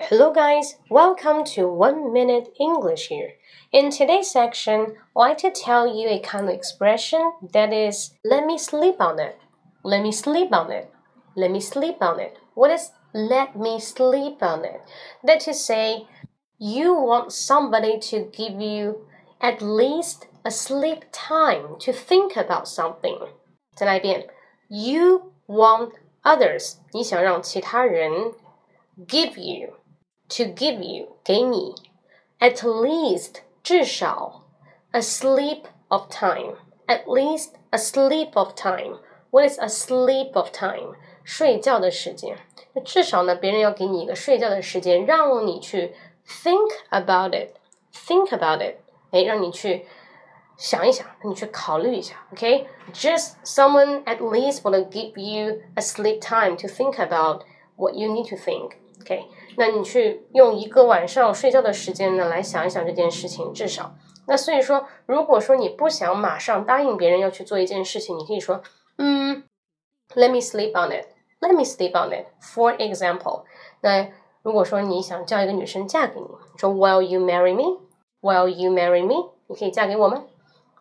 Hello, guys. Welcome to One Minute English here. In today's section, I'd like to tell you a kind of expression that is "let me sleep on it." Let me sleep on it. Let me sleep on it. What is "let me sleep on it"? That is to say, you want somebody to give you at least a sleep time to think about something. 再来一遍，You want others，你想让其他人 give you。 to give you 给你 at least 至少 a sleep of time at least a sleep of time what is a sleep of time 睡觉的时间那至少呢别人要给你一个睡觉的时间让你去 think about it think about it 哎让你去想一想，你去考虑一下，OK？Just someone at least will give you a sleep time to think about what you need to think。 OK，那你去用一个晚上睡觉的时间呢，来想一想这件事情，至少。那所以说，如果说你不想马上答应别人要去做一件事情，你可以说，嗯，Let me sleep on it，Let me sleep on it。For example，那如果说你想叫一个女生嫁给你，说 Will you marry me？Will you marry me？你可以嫁给我吗？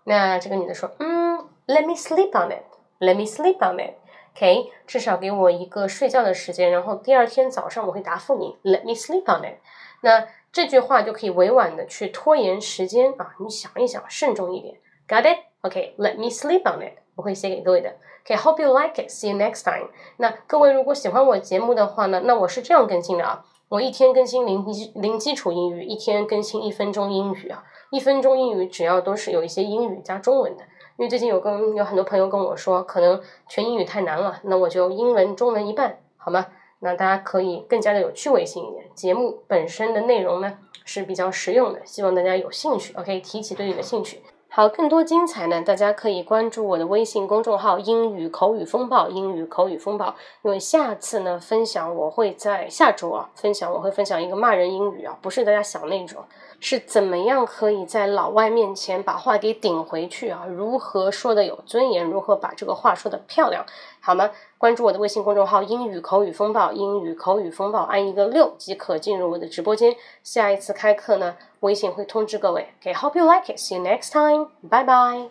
那这个女的说，嗯，Let me sleep on it，Let me sleep on it。OK，至少给我一个睡觉的时间，然后第二天早上我会答复你。Let me sleep on it。那这句话就可以委婉的去拖延时间啊，你想一想，慎重一点。Got it？OK，Let me sleep on it。我会写给各位的。OK，Hope you like it。See you next time。那各位如果喜欢我节目的话呢，那我是这样更新的啊，我一天更新零基零基础英语，一天更新一分钟英语啊，一分钟英语只要都是有一些英语加中文的。因为最近有跟有很多朋友跟我说，可能全英语太难了，那我就英文中文一半，好吗？那大家可以更加的有趣味性一点。节目本身的内容呢是比较实用的，希望大家有兴趣。OK，提起对你的兴趣。好，更多精彩呢，大家可以关注我的微信公众号“英语口语风暴”。英语口语风暴，因为下次呢，分享我会在下周啊，分享我会分享一个骂人英语啊，不是大家想那种。是怎么样可以在老外面前把话给顶回去啊？如何说的有尊严？如何把这个话说的漂亮？好吗？关注我的微信公众号“英语口语风暴”，英语口语风暴，按一个六即可进入我的直播间。下一次开课呢，微信会通知各位。Okay, hope you like it. See you next time. Bye bye.